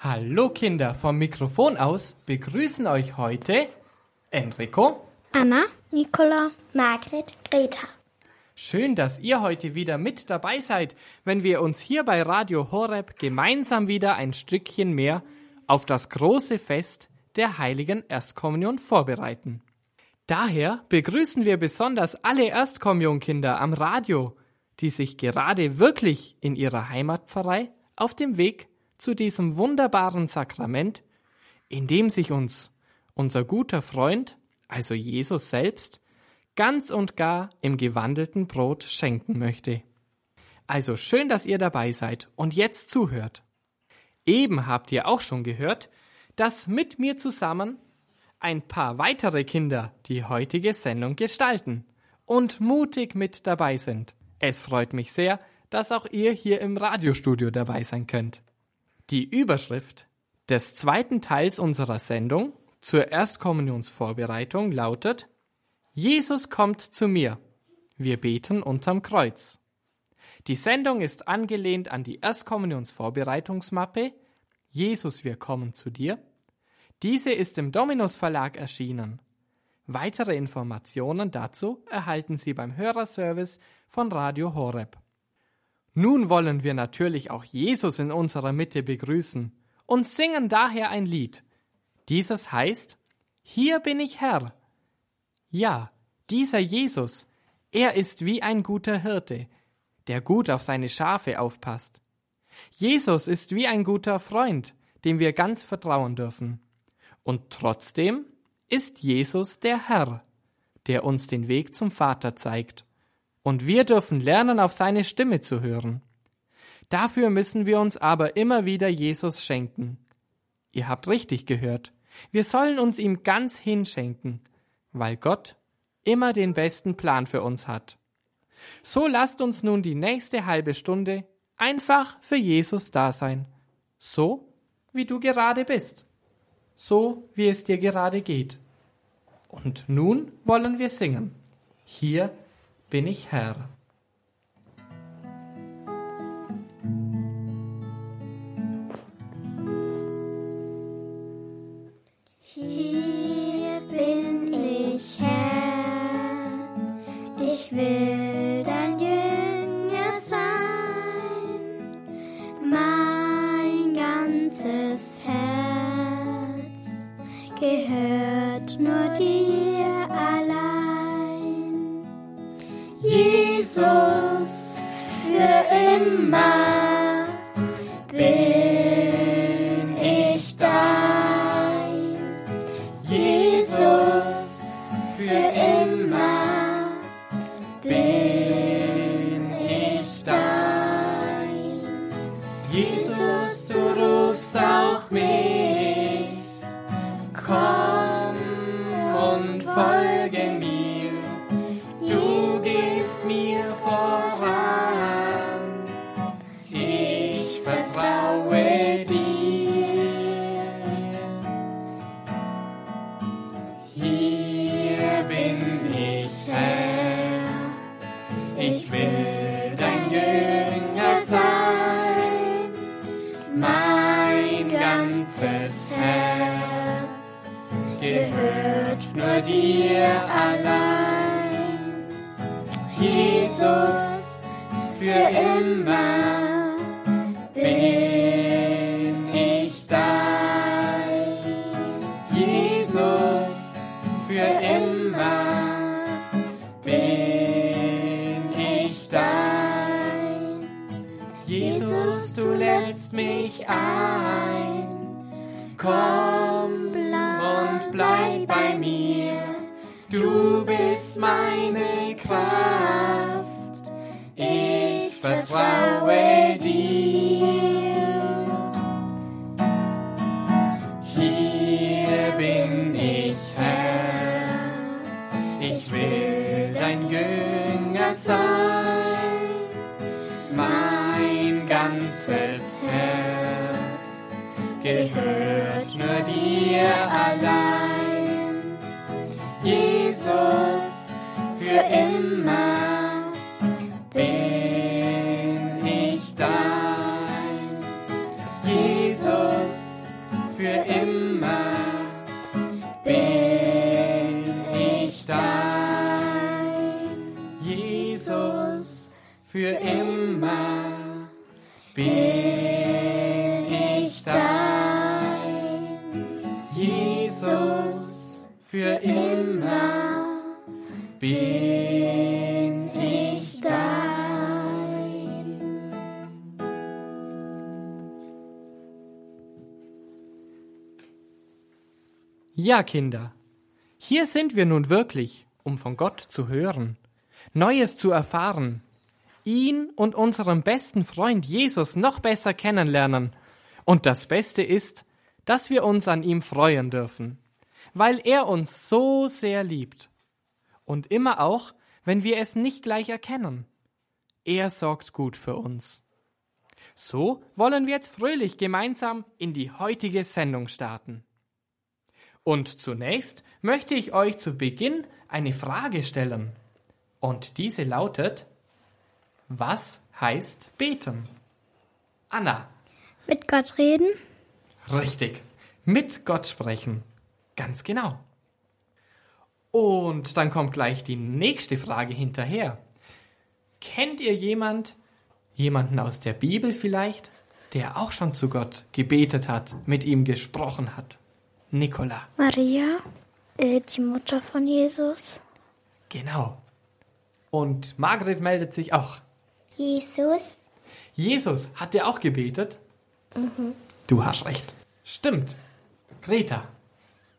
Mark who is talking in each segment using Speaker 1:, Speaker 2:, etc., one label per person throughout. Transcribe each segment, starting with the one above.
Speaker 1: Hallo Kinder, vom Mikrofon aus begrüßen euch heute Enrico,
Speaker 2: Anna, Nicola,
Speaker 3: Margret, Greta.
Speaker 1: Schön, dass ihr heute wieder mit dabei seid, wenn wir uns hier bei Radio Horeb gemeinsam wieder ein Stückchen mehr auf das große Fest der heiligen Erstkommunion vorbereiten. Daher begrüßen wir besonders alle Erstkommunionkinder am Radio, die sich gerade wirklich in ihrer Heimatpfarrei auf dem Weg zu diesem wunderbaren Sakrament, in dem sich uns unser guter Freund, also Jesus selbst, ganz und gar im gewandelten Brot schenken möchte. Also schön, dass ihr dabei seid und jetzt zuhört. Eben habt ihr auch schon gehört, dass mit mir zusammen ein paar weitere Kinder die heutige Sendung gestalten und mutig mit dabei sind. Es freut mich sehr, dass auch ihr hier im Radiostudio dabei sein könnt. Die Überschrift des zweiten Teils unserer Sendung zur Erstkommunionsvorbereitung lautet Jesus kommt zu mir. Wir beten unterm Kreuz. Die Sendung ist angelehnt an die Erstkommunionsvorbereitungsmappe Jesus, wir kommen zu dir. Diese ist im Dominus Verlag erschienen. Weitere Informationen dazu erhalten Sie beim Hörerservice von Radio Horeb. Nun wollen wir natürlich auch Jesus in unserer Mitte begrüßen und singen daher ein Lied. Dieses heißt Hier bin ich Herr. Ja, dieser Jesus, er ist wie ein guter Hirte, der gut auf seine Schafe aufpasst. Jesus ist wie ein guter Freund, dem wir ganz vertrauen dürfen. Und trotzdem ist Jesus der Herr, der uns den Weg zum Vater zeigt und wir dürfen lernen, auf seine Stimme zu hören. Dafür müssen wir uns aber immer wieder Jesus schenken. Ihr habt richtig gehört. Wir sollen uns ihm ganz hinschenken, weil Gott immer den besten Plan für uns hat. So lasst uns nun die nächste halbe Stunde einfach für Jesus da sein, so wie du gerade bist, so wie es dir gerade geht. Und nun wollen wir singen. Hier bin ich Herr.
Speaker 3: Für immer bin ich dein. Jesus, für immer bin ich dein.
Speaker 1: Jesus, du lädst mich ein. Komm und bleib bei mir. Du bist meine Kraft. ganzes Herz gehört nur dir allein. Jesus, für immer bin ich dein. Jesus, für immer bin ich dein. Jesus, für immer bin ich dein. Jesus, für immer bin ich dein. Ja, Kinder, hier sind wir nun wirklich, um von Gott zu hören, Neues zu erfahren, ihn und unseren besten Freund Jesus noch besser kennenlernen. Und das Beste ist, dass wir uns an ihm freuen dürfen, weil er uns so sehr liebt. Und immer auch, wenn wir es nicht gleich erkennen. Er sorgt gut für uns. So wollen wir jetzt fröhlich gemeinsam in die heutige Sendung starten. Und zunächst möchte ich euch zu Beginn eine Frage stellen. Und diese lautet, was heißt beten? Anna.
Speaker 2: Mit Gott reden?
Speaker 1: Richtig. Mit Gott sprechen. Ganz genau. Und dann kommt gleich die nächste Frage hinterher. Kennt ihr jemand, jemanden aus der Bibel vielleicht, der auch schon zu Gott gebetet hat, mit ihm gesprochen hat? Nicola.
Speaker 2: Maria, äh, die Mutter von Jesus.
Speaker 1: Genau. Und Margret meldet sich auch.
Speaker 3: Jesus.
Speaker 1: Jesus, hat der auch gebetet? Mhm. Du hast recht. Stimmt. Greta.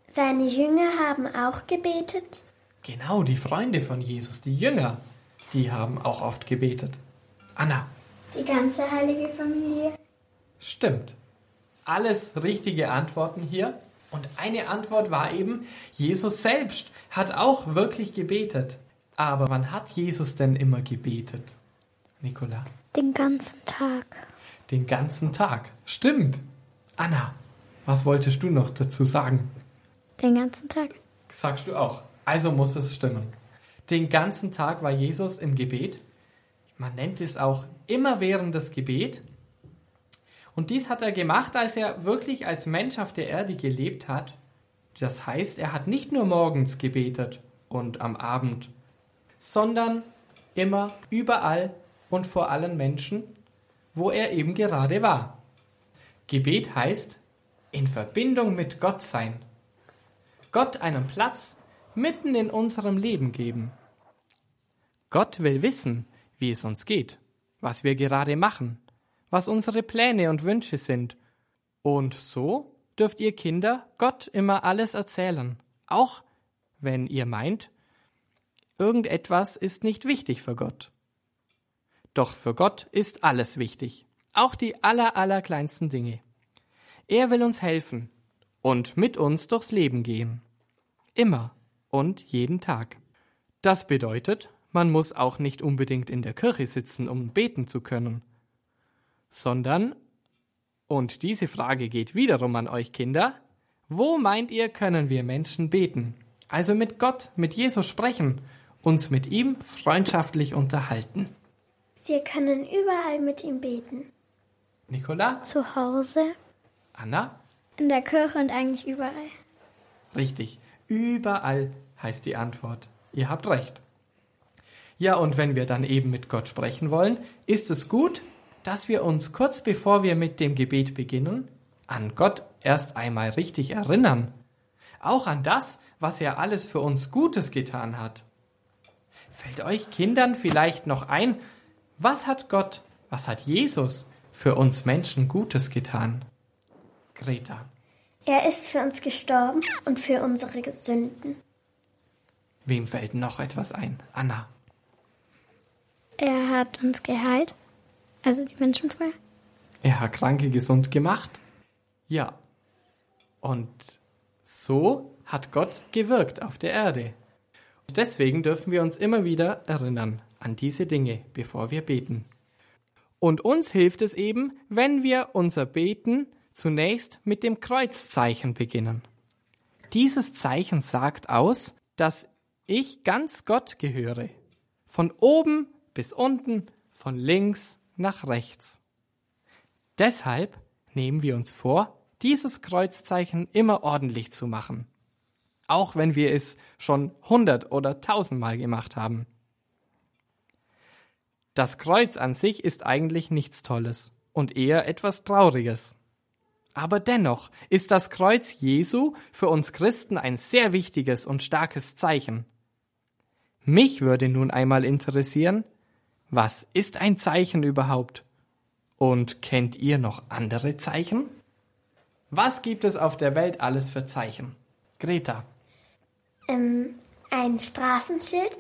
Speaker 3: Seine Jünger haben auch gebetet?
Speaker 1: Genau, die Freunde von Jesus, die Jünger, die haben auch oft gebetet. Anna.
Speaker 3: Die ganze heilige Familie?
Speaker 1: Stimmt. Alles richtige Antworten hier. Und eine Antwort war eben, Jesus selbst hat auch wirklich gebetet. Aber wann hat Jesus denn immer gebetet? Nicola?
Speaker 2: Den ganzen Tag.
Speaker 1: Den ganzen Tag. Stimmt. Anna, was wolltest du noch dazu sagen?
Speaker 2: Den ganzen Tag.
Speaker 1: Sagst du auch. Also muss es stimmen. Den ganzen Tag war Jesus im Gebet. Man nennt es auch immerwährendes Gebet. Und dies hat er gemacht, als er wirklich als Mensch auf der Erde gelebt hat. Das heißt, er hat nicht nur morgens gebetet und am Abend, sondern immer, überall und vor allen Menschen, wo er eben gerade war. Gebet heißt in Verbindung mit Gott sein. Gott einen Platz mitten in unserem Leben geben. Gott will wissen, wie es uns geht, was wir gerade machen, was unsere Pläne und Wünsche sind. Und so dürft ihr Kinder Gott immer alles erzählen, auch wenn ihr meint, irgendetwas ist nicht wichtig für Gott. Doch für Gott ist alles wichtig, auch die aller, allerkleinsten Dinge. Er will uns helfen und mit uns durchs Leben gehen. Immer und jeden Tag. Das bedeutet, man muss auch nicht unbedingt in der Kirche sitzen, um beten zu können, sondern, und diese Frage geht wiederum an euch Kinder, wo meint ihr, können wir Menschen beten? Also mit Gott, mit Jesus sprechen, uns mit ihm freundschaftlich unterhalten.
Speaker 3: Wir können überall mit ihm beten.
Speaker 1: Nicola?
Speaker 2: Zu Hause.
Speaker 1: Anna?
Speaker 2: In der Kirche und eigentlich überall.
Speaker 1: Richtig. Überall heißt die Antwort. Ihr habt recht. Ja, und wenn wir dann eben mit Gott sprechen wollen, ist es gut, dass wir uns kurz bevor wir mit dem Gebet beginnen, an Gott erst einmal richtig erinnern. Auch an das, was er alles für uns Gutes getan hat. Fällt euch Kindern vielleicht noch ein, was hat Gott, was hat Jesus für uns Menschen Gutes getan? Greta.
Speaker 3: Er ist für uns gestorben und für unsere Sünden.
Speaker 1: Wem fällt noch etwas ein? Anna.
Speaker 2: Er hat uns geheilt, also die Menschen vorher.
Speaker 1: Er hat Kranke gesund gemacht. Ja. Und so hat Gott gewirkt auf der Erde. Deswegen dürfen wir uns immer wieder erinnern an diese Dinge, bevor wir beten. Und uns hilft es eben, wenn wir unser Beten zunächst mit dem Kreuzzeichen beginnen. Dieses Zeichen sagt aus, dass ich ganz Gott gehöre. Von oben bis unten, von links nach rechts. Deshalb nehmen wir uns vor, dieses Kreuzzeichen immer ordentlich zu machen. Auch wenn wir es schon hundert oder tausendmal gemacht haben. Das Kreuz an sich ist eigentlich nichts Tolles und eher etwas Trauriges. Aber dennoch ist das Kreuz Jesu für uns Christen ein sehr wichtiges und starkes Zeichen. Mich würde nun einmal interessieren, was ist ein Zeichen überhaupt? Und kennt ihr noch andere Zeichen? Was gibt es auf der Welt alles für Zeichen? Greta.
Speaker 3: Ähm, ein Straßenschild,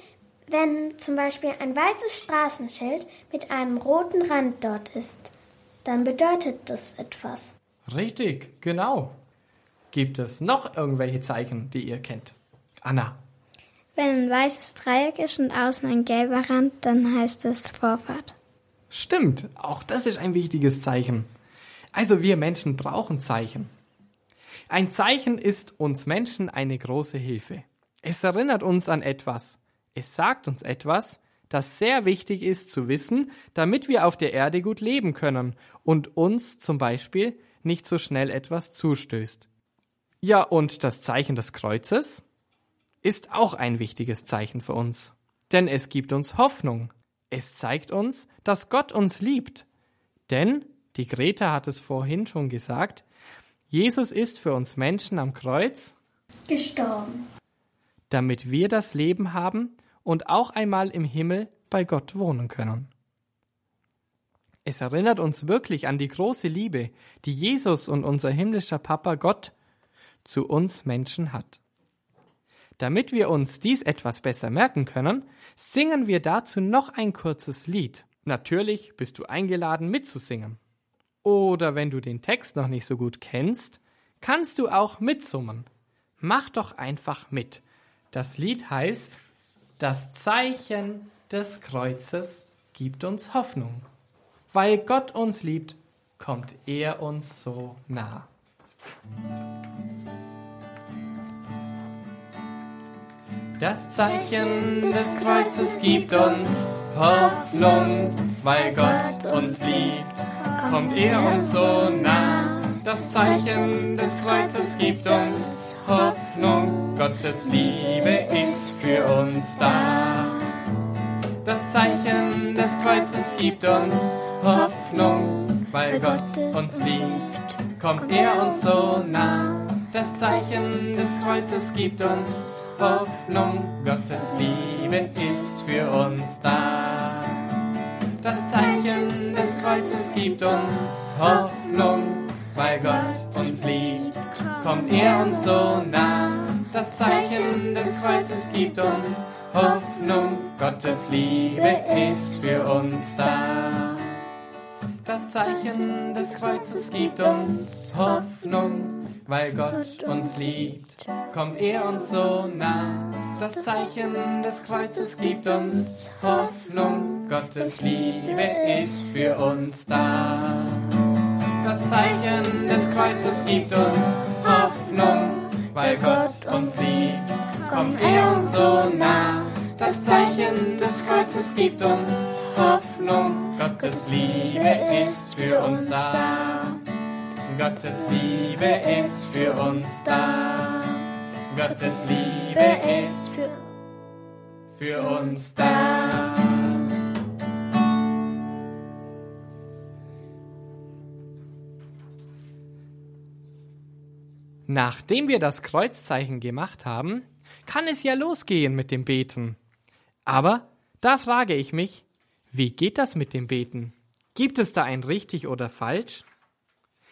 Speaker 3: wenn zum Beispiel ein weißes Straßenschild mit einem roten Rand dort ist, dann bedeutet das etwas.
Speaker 1: Richtig, genau. Gibt es noch irgendwelche Zeichen, die ihr kennt? Anna.
Speaker 2: Wenn ein weißes Dreieck ist und außen ein gelber Rand, dann heißt es Vorfahrt.
Speaker 1: Stimmt, auch das ist ein wichtiges Zeichen. Also wir Menschen brauchen Zeichen. Ein Zeichen ist uns Menschen eine große Hilfe. Es erinnert uns an etwas. Es sagt uns etwas, das sehr wichtig ist zu wissen, damit wir auf der Erde gut leben können und uns zum Beispiel nicht so schnell etwas zustößt. Ja, und das Zeichen des Kreuzes ist auch ein wichtiges Zeichen für uns, denn es gibt uns Hoffnung. Es zeigt uns, dass Gott uns liebt. Denn, die Greta hat es vorhin schon gesagt, Jesus ist für uns Menschen am Kreuz
Speaker 3: gestorben,
Speaker 1: damit wir das Leben haben und auch einmal im Himmel bei Gott wohnen können. Es erinnert uns wirklich an die große Liebe, die Jesus und unser himmlischer Papa Gott zu uns Menschen hat. Damit wir uns dies etwas besser merken können, singen wir dazu noch ein kurzes Lied. Natürlich bist du eingeladen mitzusingen. Oder wenn du den Text noch nicht so gut kennst, kannst du auch mitsummen. Mach doch einfach mit. Das Lied heißt Das Zeichen des Kreuzes gibt uns Hoffnung. Weil Gott uns liebt, kommt er uns so nah. Das Zeichen des Kreuzes gibt uns Hoffnung, weil Gott uns liebt, kommt er uns so nah. Das Zeichen des Kreuzes gibt uns Hoffnung, Gottes Liebe ist für uns da. Das Zeichen des Kreuzes gibt uns Hoffnung, weil Gott uns liebt, kommt er uns so nah. Das Zeichen des Kreuzes gibt uns Hoffnung, Gottes Liebe ist für uns da. Das Zeichen des Kreuzes gibt uns Hoffnung, weil Gott uns liebt, kommt er uns so nah. Das Zeichen des Kreuzes gibt uns Hoffnung, Gottes Liebe ist für uns da. Das Zeichen des Kreuzes gibt uns Hoffnung, weil Gott uns liebt, kommt er uns so nah. Das Zeichen des Kreuzes gibt uns Hoffnung, Gottes Liebe ist für uns da. Das Zeichen des Kreuzes gibt uns Hoffnung, weil Gott uns liebt, kommt er uns so nah. Das Zeichen des Kreuzes gibt uns Hoffnung, Gottes Liebe ist für uns da. Gottes Liebe ist für uns da. Gottes Liebe ist für, für uns da. Nachdem wir das Kreuzzeichen gemacht haben, kann es ja losgehen mit dem Beten. Aber da frage ich mich, wie geht das mit dem Beten? Gibt es da ein richtig oder falsch?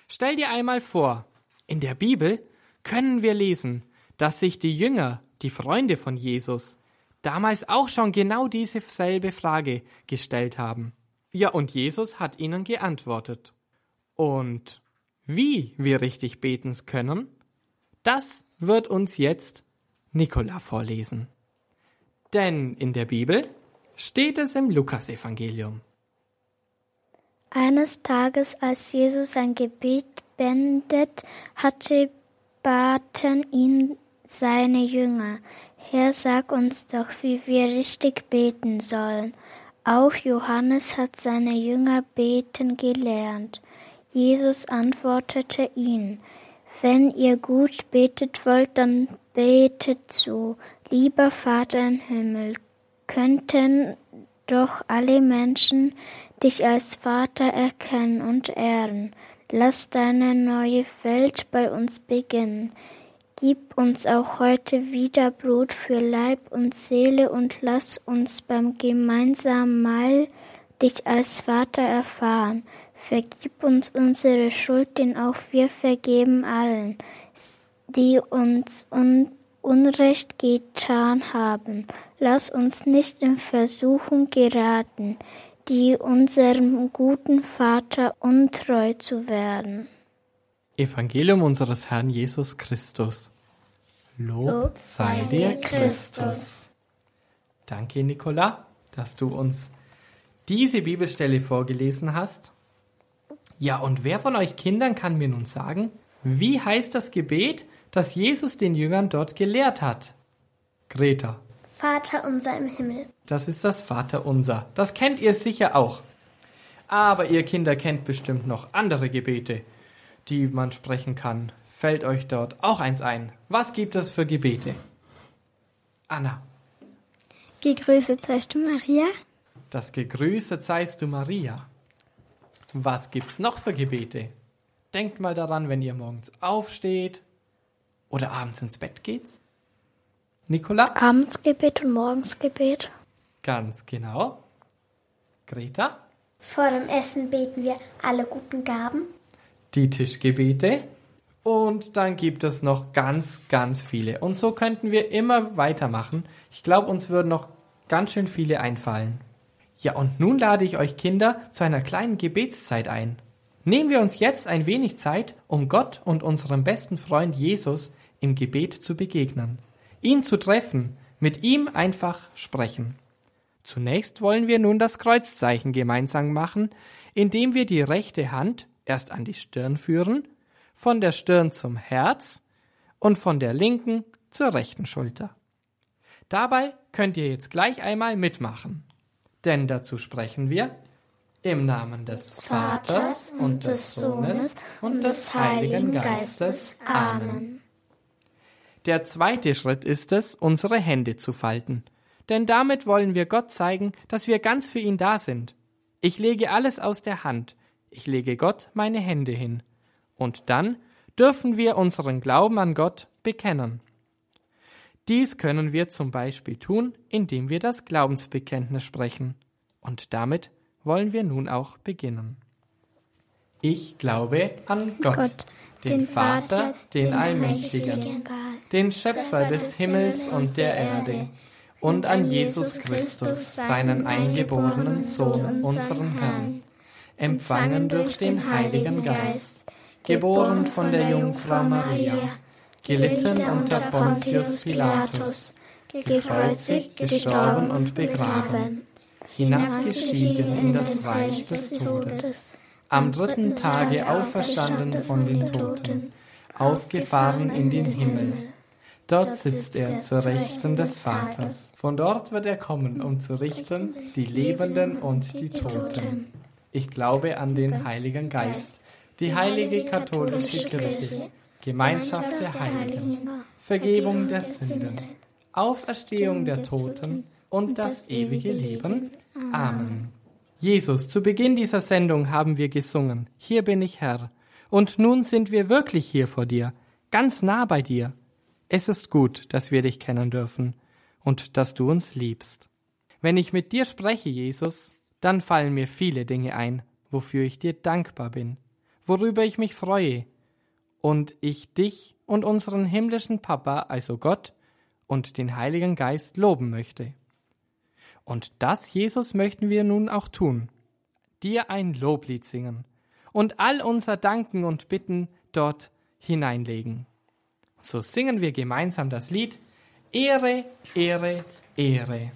Speaker 1: Stell dir einmal vor, in der Bibel können wir lesen, dass sich die Jünger, die Freunde von Jesus, damals auch schon genau dieselbe Frage gestellt haben. Ja, und Jesus hat ihnen geantwortet. Und wie wir richtig beten können, das wird uns jetzt Nikola vorlesen. Denn in der Bibel steht es im Lukasevangelium.
Speaker 2: Eines Tages, als Jesus sein Gebet beendet hatte, baten ihn seine Jünger, Herr, sag uns doch, wie wir richtig beten sollen. Auch Johannes hat seine Jünger beten gelernt. Jesus antwortete ihnen, wenn ihr gut betet wollt, dann betet so. Lieber Vater im Himmel, könnten doch alle Menschen dich als Vater erkennen und ehren. Lass deine neue Welt bei uns beginnen. Gib uns auch heute wieder Brot für Leib und Seele und lass uns beim gemeinsamen Mahl dich als Vater erfahren. Vergib uns unsere Schuld, denn auch wir vergeben allen, die uns un Unrecht getan haben. Lass uns nicht in Versuchung geraten, die unserem guten Vater untreu zu werden.
Speaker 1: Evangelium unseres Herrn Jesus Christus. Lob, Lob sei dir Christus. Danke, Nicola, dass du uns diese Bibelstelle vorgelesen hast. Ja, und wer von euch Kindern kann mir nun sagen, wie heißt das Gebet, das Jesus den Jüngern dort gelehrt hat? Greta.
Speaker 3: Vater unser im Himmel.
Speaker 1: Das ist das Vater unser. Das kennt ihr sicher auch. Aber ihr Kinder kennt bestimmt noch andere Gebete, die man sprechen kann. Fällt euch dort auch eins ein? Was gibt es für Gebete? Anna.
Speaker 4: Gegrüßet seist du, Maria.
Speaker 1: Das Gegrüßet seist du, Maria. Was gibt's noch für Gebete? Denkt mal daran, wenn ihr morgens aufsteht oder abends ins Bett geht's. Nicola?
Speaker 2: Abendsgebet und Morgensgebet.
Speaker 1: Ganz genau. Greta?
Speaker 3: Vor dem Essen beten wir alle guten Gaben.
Speaker 1: Die Tischgebete. Und dann gibt es noch ganz, ganz viele. Und so könnten wir immer weitermachen. Ich glaube, uns würden noch ganz schön viele einfallen. Ja, und nun lade ich euch Kinder zu einer kleinen Gebetszeit ein. Nehmen wir uns jetzt ein wenig Zeit, um Gott und unserem besten Freund Jesus im Gebet zu begegnen, ihn zu treffen, mit ihm einfach sprechen. Zunächst wollen wir nun das Kreuzzeichen gemeinsam machen, indem wir die rechte Hand erst an die Stirn führen, von der Stirn zum Herz und von der linken zur rechten Schulter. Dabei könnt ihr jetzt gleich einmal mitmachen denn dazu sprechen wir im Namen des Vaters und des Sohnes und des Heiligen Geistes. Amen. Der zweite Schritt ist es, unsere Hände zu falten, denn damit wollen wir Gott zeigen, dass wir ganz für ihn da sind. Ich lege alles aus der Hand, ich lege Gott meine Hände hin, und dann dürfen wir unseren Glauben an Gott bekennen. Dies können wir zum Beispiel tun, indem wir das Glaubensbekenntnis sprechen. Und damit wollen wir nun auch beginnen. Ich glaube an Gott, Gott den, den, Vater, den, den Allmächtigen, den Schöpfer des Himmels und der Erde, und an Jesus Christus, seinen eingeborenen Sohn, unseren Herrn, empfangen durch den Heiligen Geist, geboren von der Jungfrau Maria, gelitten unter Pontius Pilatus, gekreuzigt, gestorben und begraben, hinabgestiegen in das Reich des Todes, am dritten Tage auferstanden von den Toten, aufgefahren in den Himmel. Dort sitzt er zur Rechten des Vaters. Von dort wird er kommen, um zu richten die Lebenden und die Toten. Ich glaube an den Heiligen Geist, die heilige katholische Kirche, Gemeinschaft der Heiligen, Vergebung der Sünden, Auferstehung der Toten und das ewige Leben. Amen. Jesus, zu Beginn dieser Sendung haben wir gesungen, Hier bin ich Herr. Und nun sind wir wirklich hier vor dir, ganz nah bei dir. Es ist gut, dass wir dich kennen dürfen und dass du uns liebst. Wenn ich mit dir spreche, Jesus, dann fallen mir viele Dinge ein, wofür ich dir dankbar bin, worüber ich mich freue, und ich dich und unseren himmlischen Papa, also Gott, und den Heiligen Geist loben möchte. Und das, Jesus, möchten wir nun auch tun. Dir ein Loblied singen und all unser Danken und Bitten dort hineinlegen. So singen wir gemeinsam das Lied Ehre, Ehre, Ehre.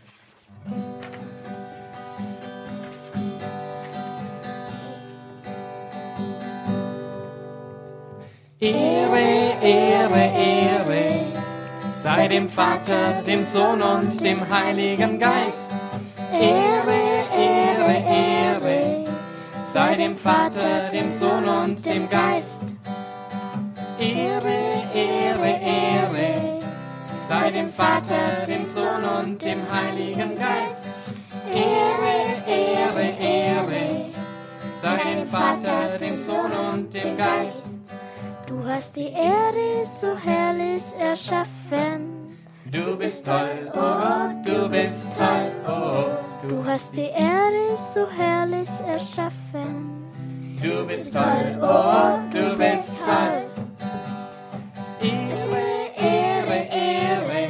Speaker 1: Ehre, Ehre, Ehre, sei dem Vater, dem Sohn und dem Heiligen Geist. Ehre, Ehre, Ehre, sei dem Vater, dem Sohn und dem Geist. Ehre, Ehre, Ehre, sei dem Vater, dem Sohn und dem Heiligen Geist. Ehre, Ehre, Ehre, sei dem Vater, dem Sohn und dem Geist.
Speaker 2: Du hast die Erde so herrlich erschaffen.
Speaker 1: Du bist toll, oh, du bist toll, oh.
Speaker 2: Du hast die Erde so herrlich erschaffen.
Speaker 1: Du bist toll, oh, du bist toll. Ehre, Ehre, Ehre,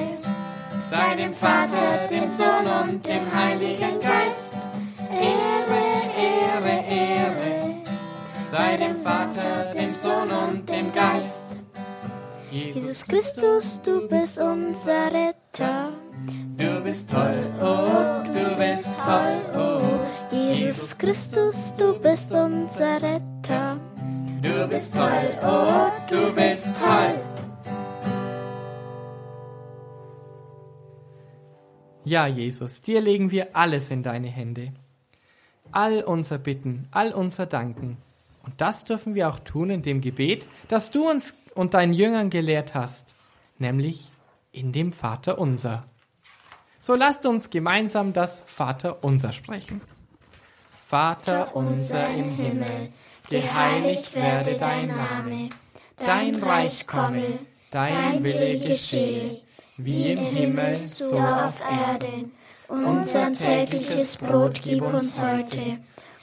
Speaker 1: sei dem Vater, dem Sohn und dem Heiligen Geist. Sei dem Vater, dem Sohn und dem Geist.
Speaker 2: Jesus Christus, du bist unser Retter.
Speaker 1: Du bist toll, oh, du bist toll, oh.
Speaker 2: Jesus Christus, du bist unser Retter.
Speaker 1: Du bist toll, oh, du bist toll. Ja, Jesus, dir legen wir alles in deine Hände. All unser Bitten, all unser Danken. Und das dürfen wir auch tun in dem Gebet, das du uns und deinen Jüngern gelehrt hast, nämlich in dem Vater unser. So lasst uns gemeinsam das Vater unser sprechen. Vater unser im Himmel, geheiligt werde dein Name, dein Reich komme, dein Wille geschehe, wie im Himmel, so auf Erden. Unser tägliches Brot gib uns heute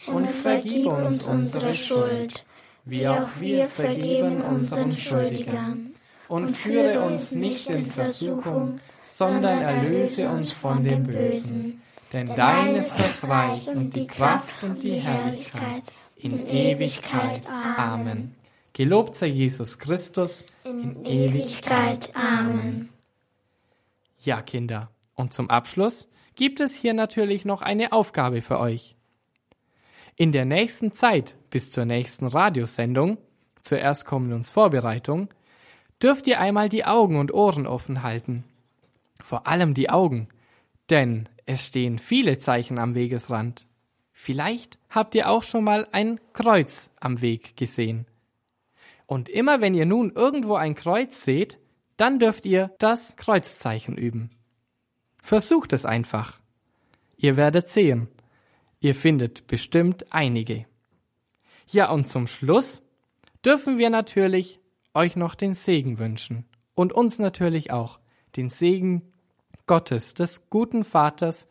Speaker 1: und vergib uns unsere Schuld, wie auch wir vergeben unseren Schuldigern. Und führe uns nicht in Versuchung, sondern erlöse uns von dem Bösen. Denn dein ist das Reich und die Kraft und die Herrlichkeit in Ewigkeit. Amen. Gelobt sei Jesus Christus in Ewigkeit. Amen. Ja, Kinder, und zum Abschluss gibt es hier natürlich noch eine Aufgabe für euch. In der nächsten Zeit bis zur nächsten Radiosendung, zur Erstkommunionsvorbereitung, dürft ihr einmal die Augen und Ohren offen halten. Vor allem die Augen, denn es stehen viele Zeichen am Wegesrand. Vielleicht habt ihr auch schon mal ein Kreuz am Weg gesehen. Und immer wenn ihr nun irgendwo ein Kreuz seht, dann dürft ihr das Kreuzzeichen üben. Versucht es einfach. Ihr werdet sehen. Ihr findet bestimmt einige. Ja, und zum Schluss dürfen wir natürlich euch noch den Segen wünschen. Und uns natürlich auch den Segen Gottes, des guten Vaters,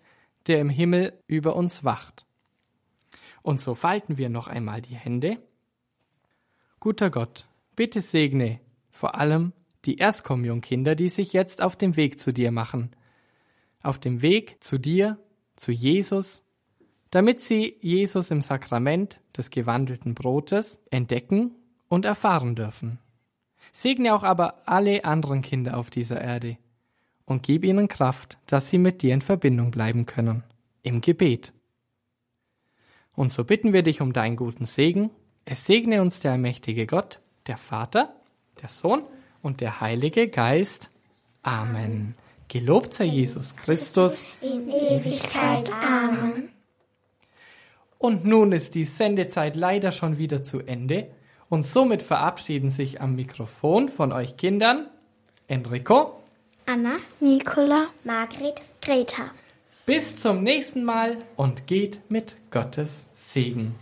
Speaker 1: der im Himmel über uns wacht. Und so falten wir noch einmal die Hände. Guter Gott, bitte segne vor allem die Erstkommunionkinder, die sich jetzt auf dem Weg zu dir machen. Auf dem Weg zu dir, zu Jesus, damit sie Jesus im Sakrament des gewandelten Brotes entdecken und erfahren dürfen. Segne auch aber alle anderen Kinder auf dieser Erde und gib ihnen Kraft, dass sie mit dir in Verbindung bleiben können, im Gebet. Und so bitten wir dich um deinen guten Segen. Es segne uns der allmächtige Gott, der Vater, der Sohn und der Heilige Geist. Amen. Gelobt sei Jesus Christus
Speaker 3: In Ewigkeit. Amen.
Speaker 1: Und nun ist die Sendezeit leider schon wieder zu Ende. Und somit verabschieden sich am Mikrofon von euch Kindern Enrico.
Speaker 4: Anna, Nicola,
Speaker 3: Margret, Greta.
Speaker 1: Bis zum nächsten Mal und geht mit Gottes Segen.